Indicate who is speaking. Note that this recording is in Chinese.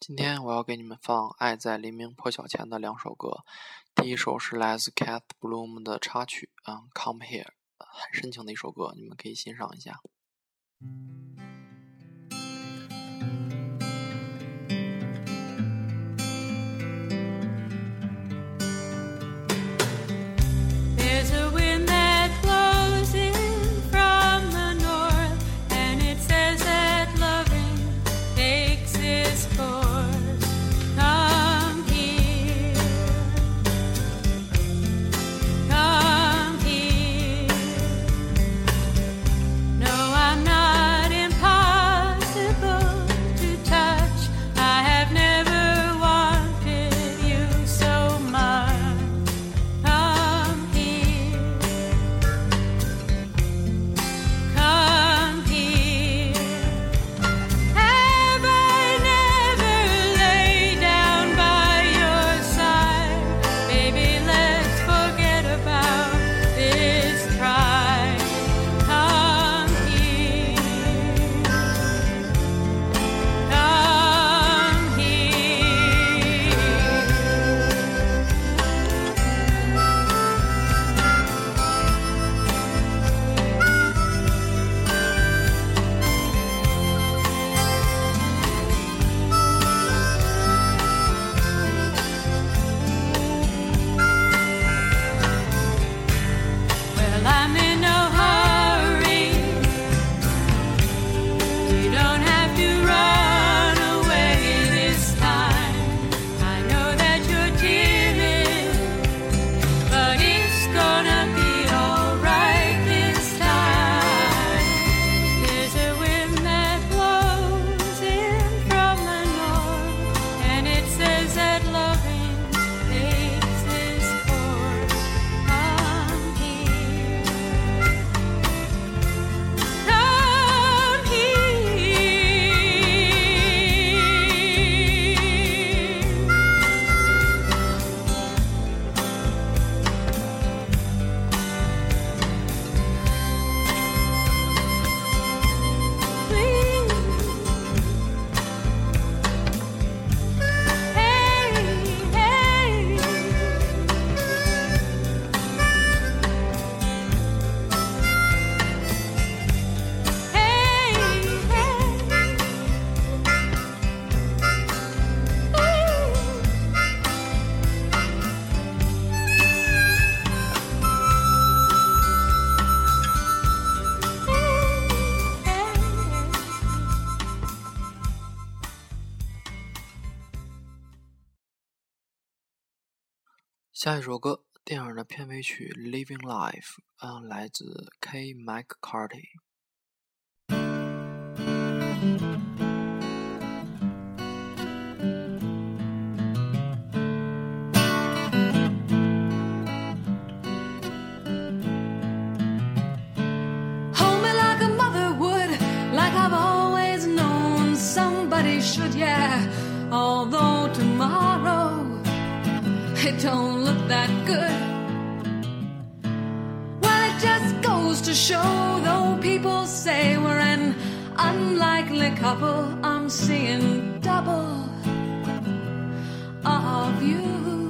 Speaker 1: 今天我要给你们放《爱在黎明破晓前》的两首歌，第一首是来自 Cat Bloom 的插曲，嗯，Come Here，很深情的一首歌，你们可以欣赏一下。下一首歌，电影的片尾曲《Living Life》，啊，来自 Kay McCarthy。
Speaker 2: Hold me like a mother would, like I've always known somebody should. Yeah. It don't look that good. Well, it just goes to show, though people say we're an unlikely couple, I'm seeing double of you.